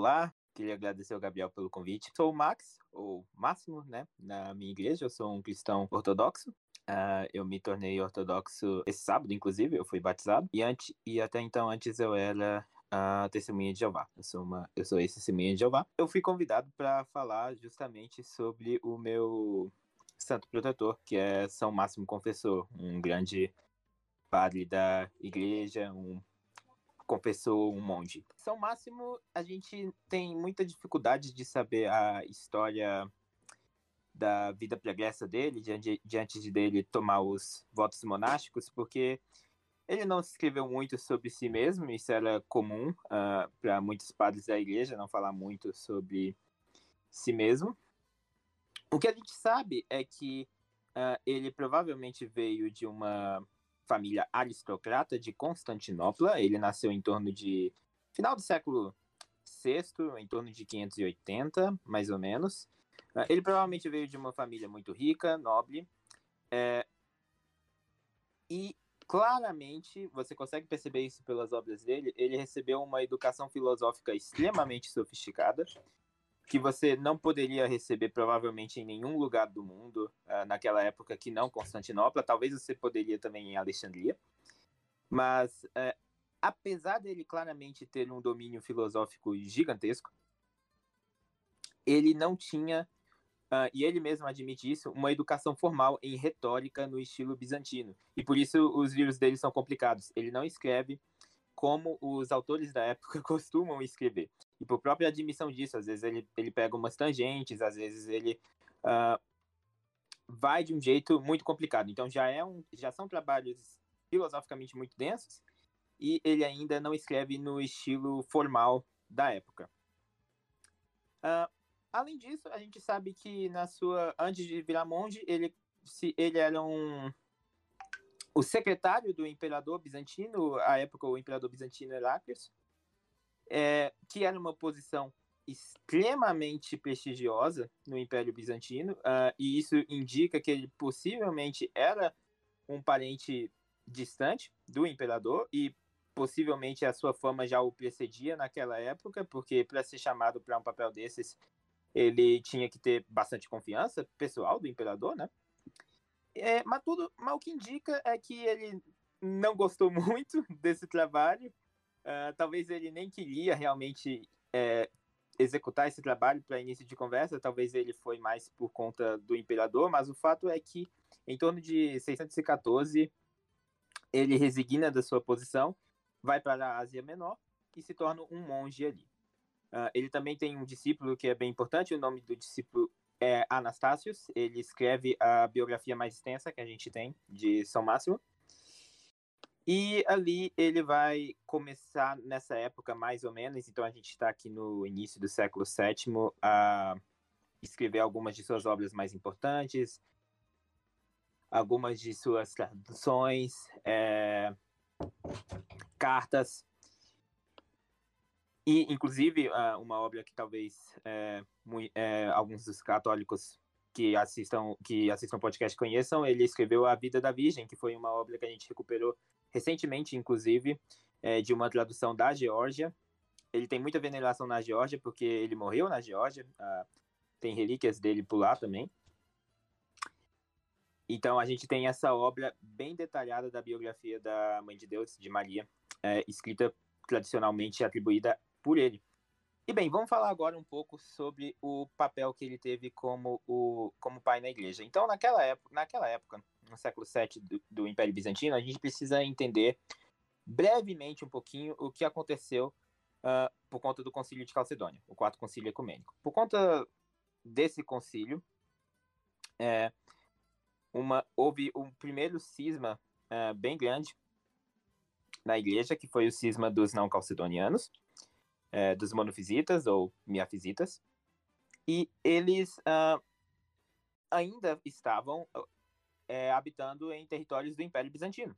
Olá, queria agradecer ao Gabriel pelo convite. Sou o Max, ou Máximo, né? Na minha igreja, eu sou um cristão ortodoxo. Uh, eu me tornei ortodoxo esse sábado, inclusive, eu fui batizado. E, antes, e até então, antes eu era a testemunha de Jeová. Eu sou uma, eu sou esse testemunha de Jeová. Eu fui convidado para falar justamente sobre o meu santo protetor, que é São Máximo Confessor, um grande padre da igreja, um confessor, um monge. São Máximo, a gente tem muita dificuldade de saber a história da vida pregressa dele, diante, diante de dele tomar os votos monásticos, porque ele não escreveu muito sobre si mesmo, isso era comum uh, para muitos padres da igreja, não falar muito sobre si mesmo. O que a gente sabe é que uh, ele provavelmente veio de uma família aristocrata de Constantinopla. Ele nasceu em torno de final do século VI, em torno de 580, mais ou menos. Uh, ele provavelmente veio de uma família muito rica, nobre. É, e claramente, você consegue perceber isso pelas obras dele, ele recebeu uma educação filosófica extremamente sofisticada que você não poderia receber provavelmente em nenhum lugar do mundo uh, naquela época que não Constantinopla. Talvez você poderia também em Alexandria. Mas, uh, apesar dele claramente ter um domínio filosófico gigantesco, ele não tinha, uh, e ele mesmo admite isso, uma educação formal em retórica no estilo bizantino. E por isso os livros dele são complicados. Ele não escreve como os autores da época costumam escrever. E por própria admissão disso, às vezes ele, ele pega umas tangentes, às vezes ele uh, vai de um jeito muito complicado. Então já, é um, já são trabalhos filosoficamente muito densos e ele ainda não escreve no estilo formal da época. Uh, além disso, a gente sabe que na sua antes de virar monge, ele, se, ele era um o secretário do imperador bizantino, à época o imperador bizantino Heraclius, é, que era uma posição extremamente prestigiosa no Império Bizantino, uh, e isso indica que ele possivelmente era um parente distante do imperador, e possivelmente a sua fama já o precedia naquela época, porque para ser chamado para um papel desses, ele tinha que ter bastante confiança pessoal do imperador, né? É, mas tudo, mas o que indica é que ele não gostou muito desse trabalho Uh, talvez ele nem queria realmente é, executar esse trabalho para início de conversa, talvez ele foi mais por conta do imperador, mas o fato é que em torno de 614 ele resigna da sua posição, vai para a Ásia Menor e se torna um monge ali. Uh, ele também tem um discípulo que é bem importante, o nome do discípulo é Anastácios, ele escreve a biografia mais extensa que a gente tem de São Máximo. E ali ele vai começar nessa época, mais ou menos, então a gente está aqui no início do século VII, a escrever algumas de suas obras mais importantes, algumas de suas traduções, é, cartas, e inclusive uma obra que talvez é, é, alguns dos católicos que assistam que assistam podcast conheçam, ele escreveu A Vida da Virgem, que foi uma obra que a gente recuperou recentemente, inclusive, é, de uma tradução da Geórgia. Ele tem muita veneração na Geórgia, porque ele morreu na Geórgia. Ah, tem relíquias dele por lá também. Então a gente tem essa obra bem detalhada da biografia da Mãe de Deus, de Maria, é, escrita tradicionalmente atribuída por ele. E bem, vamos falar agora um pouco sobre o papel que ele teve como, o, como pai na igreja. Então, naquela época, naquela época no século VII do, do Império Bizantino, a gente precisa entender brevemente um pouquinho o que aconteceu uh, por conta do Concílio de Calcedônia, o Quarto Concílio Ecumênico. Por conta desse concílio, é, uma, houve um primeiro cisma uh, bem grande na igreja, que foi o cisma dos não calcedonianos, é, dos monofisitas ou miafisitas, e eles uh, ainda estavam é, habitando em territórios do Império Bizantino.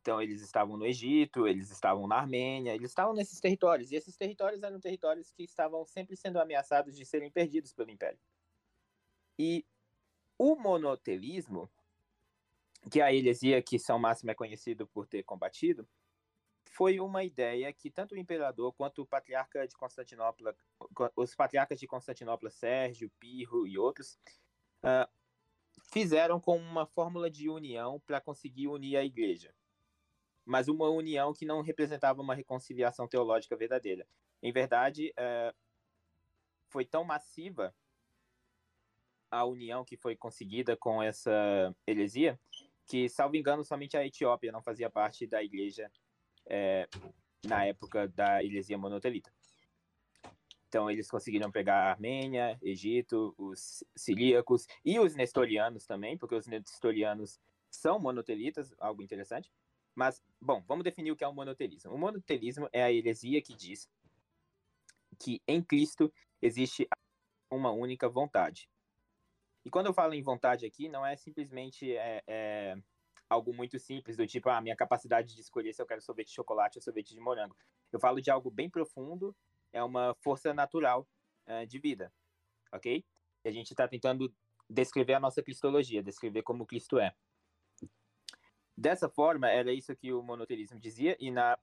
Então, eles estavam no Egito, eles estavam na Armênia, eles estavam nesses territórios. E esses territórios eram territórios que estavam sempre sendo ameaçados de serem perdidos pelo Império. E o monotelismo, que a heresia que São Máximo é conhecido por ter combatido, foi uma ideia que tanto o imperador quanto o patriarca de Constantinopla, os patriarcas de Constantinopla, Sérgio, Pirro e outros, uh, fizeram com uma fórmula de união para conseguir unir a igreja. Mas uma união que não representava uma reconciliação teológica verdadeira. Em verdade, uh, foi tão massiva a união que foi conseguida com essa heresia que, salvo engano, somente a Etiópia não fazia parte da igreja é, na época da heresia monotelita. Então, eles conseguiram pegar a Armênia, Egito, os siríacos e os nestorianos também, porque os nestorianos são monotelitas, algo interessante. Mas, bom, vamos definir o que é o monotelismo. O monotelismo é a heresia que diz que em Cristo existe uma única vontade. E quando eu falo em vontade aqui, não é simplesmente é, é algo muito simples, do tipo, a ah, minha capacidade de escolher se eu quero sorvete de chocolate ou sorvete de morango. Eu falo de algo bem profundo, é uma força natural uh, de vida, ok? E a gente está tentando descrever a nossa cristologia, descrever como Cristo é. Dessa forma, era isso que o monotelismo dizia, e na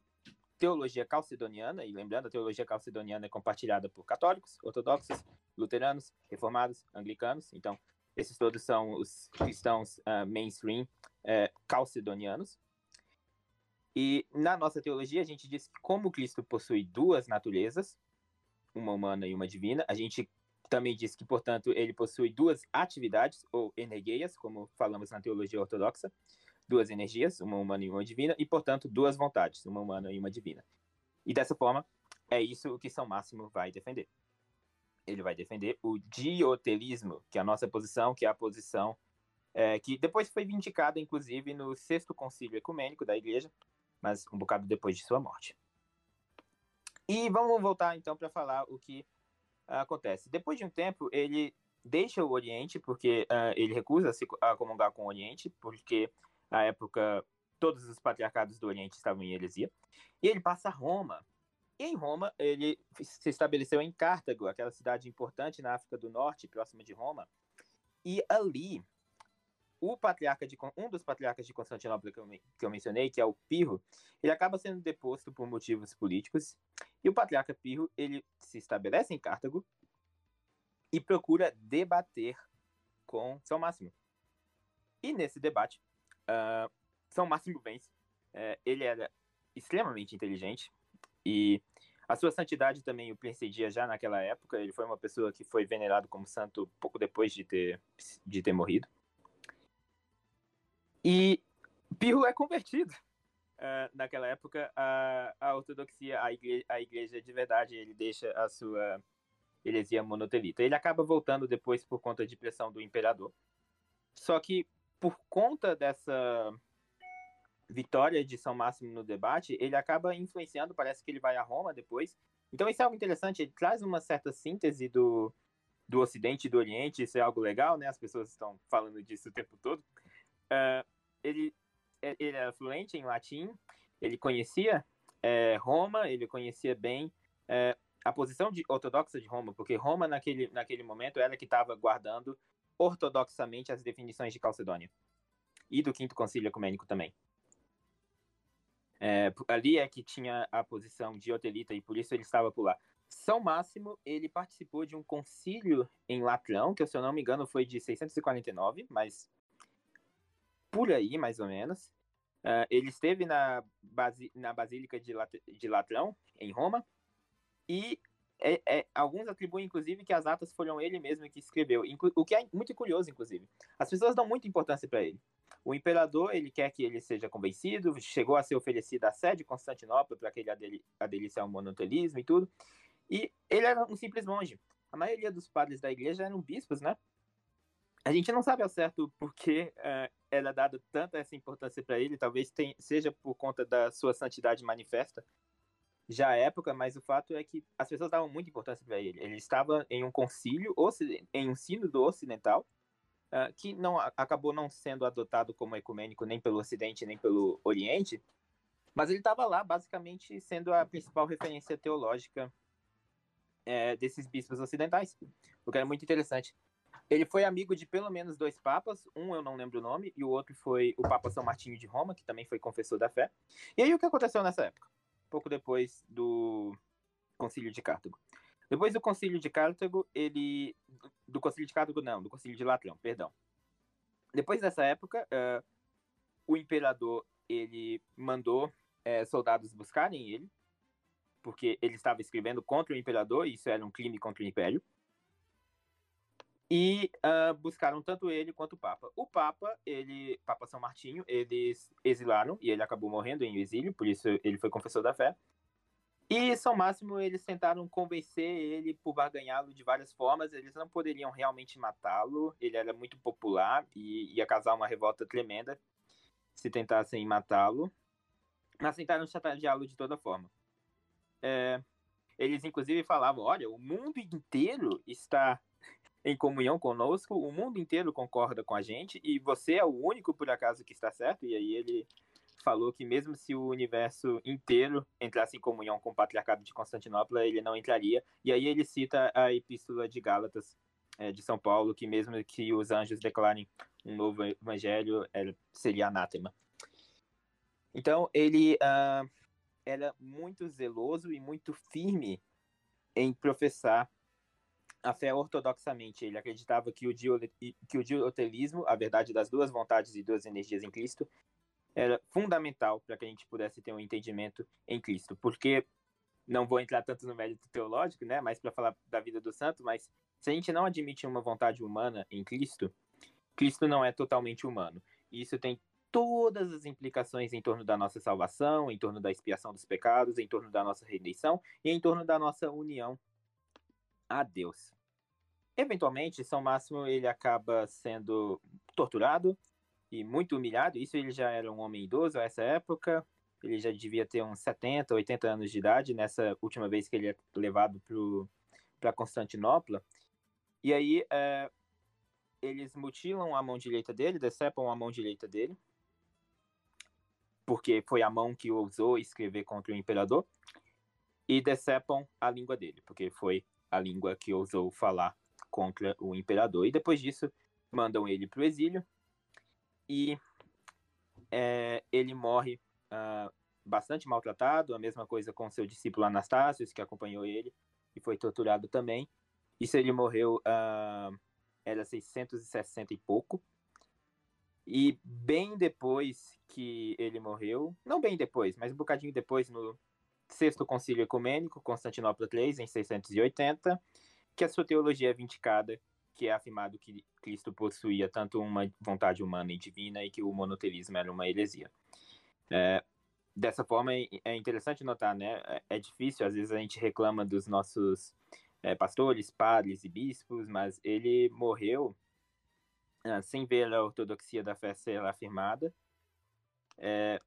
teologia calcedoniana, e lembrando, a teologia calcedoniana é compartilhada por católicos, ortodoxos, luteranos, reformados, anglicanos, então esses todos são os cristãos uh, mainstream uh, calcedonianos. E na nossa teologia, a gente diz que como Cristo possui duas naturezas, uma humana e uma divina, a gente também diz que, portanto, ele possui duas atividades, ou energeias, como falamos na teologia ortodoxa, duas energias, uma humana e uma divina, e, portanto, duas vontades, uma humana e uma divina. E dessa forma, é isso que São Máximo vai defender ele vai defender o diotelismo, que é a nossa posição, que é a posição é, que depois foi vindicada, inclusive, no sexto concílio ecumênico da igreja, mas um bocado depois de sua morte. E vamos voltar então para falar o que uh, acontece. Depois de um tempo, ele deixa o Oriente, porque uh, ele recusa se a comungar com o Oriente, porque na época todos os patriarcados do Oriente estavam em heresia, e ele passa a Roma, em Roma, ele se estabeleceu em Cartago, aquela cidade importante na África do Norte, próxima de Roma. E ali, o patriarca de um dos patriarcas de Constantinopla que eu, que eu mencionei, que é o Pirro, ele acaba sendo deposto por motivos políticos. E o patriarca Pirro, ele se estabelece em Cartago e procura debater com São Máximo. E nesse debate, uh, São Máximo vence. Uh, ele era extremamente inteligente, e a sua santidade também o precedia já naquela época. Ele foi uma pessoa que foi venerado como santo pouco depois de ter, de ter morrido. E Pirro é convertido. Uh, naquela época, a, a ortodoxia, a igreja, a igreja de verdade, ele deixa a sua heresia monotelita. Ele acaba voltando depois por conta de pressão do imperador. Só que, por conta dessa vitória de São Máximo no debate, ele acaba influenciando, parece que ele vai a Roma depois. Então isso é algo interessante, ele traz uma certa síntese do, do Ocidente e do Oriente, isso é algo legal, né? As pessoas estão falando disso o tempo todo. Uh, ele, ele era fluente em latim, ele conhecia é, Roma, ele conhecia bem é, a posição de, ortodoxa de Roma, porque Roma, naquele, naquele momento, era que estava guardando ortodoxamente as definições de Calcedônia. E do Quinto Concílio Ecumênico também. É, ali é que tinha a posição de Otelita e por isso ele estava por lá. São Máximo, ele participou de um concílio em Latrão, que se eu não me engano foi de 649, mas por aí, mais ou menos. Uh, ele esteve na, basi na Basílica de, Lat de Latrão, em Roma, e é, é, alguns atribuem, inclusive, que as atas foram ele mesmo que escreveu, o que é muito curioso, inclusive. As pessoas dão muita importância para ele. O imperador, ele quer que ele seja convencido, chegou a ser oferecido a sede de Constantinopla para que ele aderisse ao monotelismo e tudo. E ele era um simples monge. A maioria dos padres da igreja eram bispos, né? A gente não sabe ao certo por que era dado tanta essa importância para ele, talvez tenha, seja por conta da sua santidade manifesta já à época, mas o fato é que as pessoas davam muita importância para ele. Ele estava em um concílio, em um sínodo ocidental, uh, que não acabou não sendo adotado como ecumênico nem pelo Ocidente nem pelo Oriente, mas ele estava lá basicamente sendo a principal referência teológica é, desses bispos ocidentais, o que era muito interessante. Ele foi amigo de pelo menos dois papas, um eu não lembro o nome, e o outro foi o Papa São Martinho de Roma, que também foi confessor da fé. E aí o que aconteceu nessa época? pouco depois do Concílio de Cartago. Depois do Concílio de Cartago, ele. Do Concílio de Cartago, não, do Concílio de Latrão, perdão. Depois dessa época, uh, o imperador ele mandou uh, soldados buscarem ele, porque ele estava escrevendo contra o imperador, e isso era um crime contra o império. E uh, buscaram tanto ele quanto o Papa. O Papa, ele, Papa São Martinho, eles exilaram e ele acabou morrendo em exílio, por isso ele foi confessor da fé. E São Máximo, eles tentaram convencer ele por barganhá-lo de várias formas. Eles não poderiam realmente matá-lo. Ele era muito popular e ia causar uma revolta tremenda se tentassem matá-lo. Mas tentaram chantageá-lo de toda forma. É, eles, inclusive, falavam: olha, o mundo inteiro está em comunhão conosco, o mundo inteiro concorda com a gente e você é o único, por acaso, que está certo. E aí ele falou que mesmo se o universo inteiro entrasse em comunhão com o patriarcado de Constantinopla, ele não entraria. E aí ele cita a epístola de Gálatas é, de São Paulo, que mesmo que os anjos declarem um novo evangelho, seria anátema. Então ele uh, era muito zeloso e muito firme em professar a fé ortodoxamente. Ele acreditava que o, que o diotelismo, a verdade das duas vontades e duas energias em Cristo, era fundamental para que a gente pudesse ter um entendimento em Cristo. Porque, não vou entrar tanto no mérito teológico, né, mas para falar da vida do santo, mas se a gente não admite uma vontade humana em Cristo, Cristo não é totalmente humano. E isso tem todas as implicações em torno da nossa salvação, em torno da expiação dos pecados, em torno da nossa redenção e em torno da nossa união a Deus. Eventualmente, São Máximo ele acaba sendo torturado, e muito humilhado. Isso ele já era um homem idoso a essa época. Ele já devia ter uns 70, 80 anos de idade nessa última vez que ele é levado para Constantinopla. E aí é, eles mutilam a mão direita dele, decepam a mão direita dele, porque foi a mão que ousou escrever contra o imperador, e decepam a língua dele, porque foi a língua que ousou falar contra o imperador. E depois disso, mandam ele para o exílio, e é, ele morre uh, bastante maltratado, a mesma coisa com seu discípulo Anastácio, que acompanhou ele e foi torturado também. Isso ele morreu, uh, era 660 e pouco. E bem depois que ele morreu, não bem depois, mas um bocadinho depois, no sexto concílio ecumênico, Constantinopla III, em 680, que a sua teologia é vindicada que é afirmado que Cristo possuía tanto uma vontade humana e divina e que o monoteísmo era uma heresia. É, dessa forma, é interessante notar, né? É, é difícil, às vezes a gente reclama dos nossos é, pastores, padres e bispos, mas ele morreu é, sem ver a ortodoxia da fé ser afirmada, é,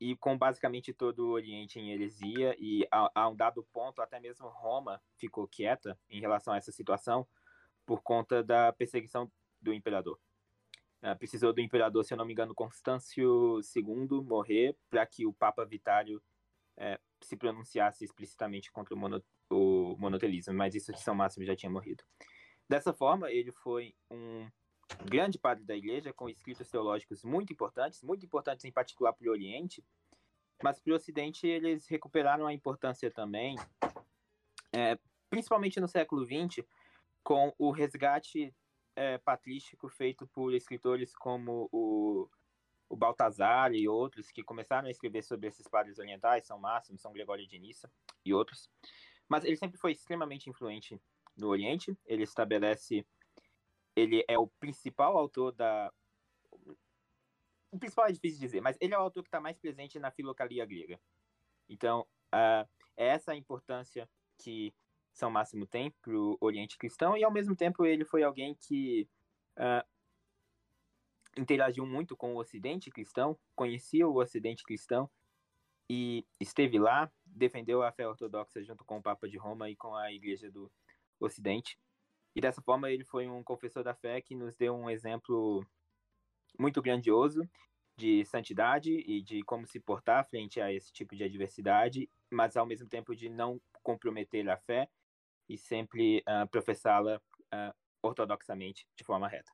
e com basicamente todo o Oriente em heresia, e a, a um dado ponto, até mesmo Roma ficou quieta em relação a essa situação, por conta da perseguição do imperador. Uh, precisou do imperador, se eu não me engano, Constâncio II morrer para que o Papa Vitário uh, se pronunciasse explicitamente contra o, mono, o monotelismo, mas isso de São Máximo já tinha morrido. Dessa forma, ele foi um grande padre da igreja, com escritos teológicos muito importantes, muito importantes em particular para o Oriente, mas para o Ocidente eles recuperaram a importância também, é, principalmente no século XX, com o resgate é, patrístico feito por escritores como o, o Baltazar e outros que começaram a escrever sobre esses padres orientais, São Máximo, São Gregório de Nissa e outros. Mas ele sempre foi extremamente influente no Oriente. Ele estabelece, ele é o principal autor da o principal é difícil dizer, mas ele é o autor que está mais presente na filocalia grega. Então, uh, é essa a importância que são Máximo tem para o Oriente Cristão, e ao mesmo tempo ele foi alguém que uh, interagiu muito com o Ocidente Cristão, conhecia o Ocidente Cristão e esteve lá, defendeu a fé ortodoxa junto com o Papa de Roma e com a Igreja do Ocidente. E dessa forma ele foi um confessor da fé que nos deu um exemplo muito grandioso de santidade e de como se portar frente a esse tipo de adversidade, mas ao mesmo tempo de não comprometer a fé e sempre uh, professá-la uh, ortodoxamente de forma reta.